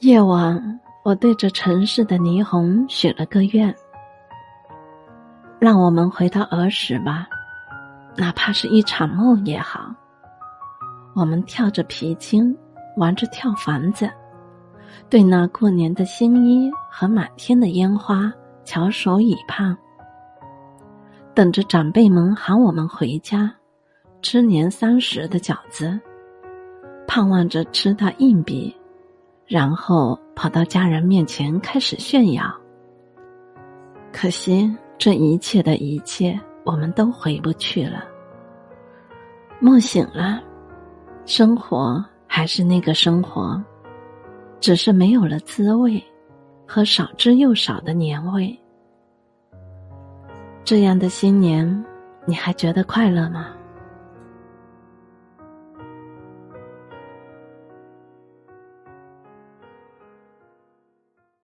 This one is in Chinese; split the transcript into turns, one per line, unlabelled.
夜晚，我对着城市的霓虹许了个愿：让我们回到儿时吧，哪怕是一场梦也好。我们跳着皮筋，玩着跳房子，对那过年的新衣和满天的烟花翘首以盼，等着长辈们喊我们回家吃年三十的饺子，盼望着吃到硬币。然后跑到家人面前开始炫耀。可惜这一切的一切，我们都回不去了。梦醒了，生活还是那个生活，只是没有了滋味和少之又少的年味。这样的新年，你还觉得快乐吗？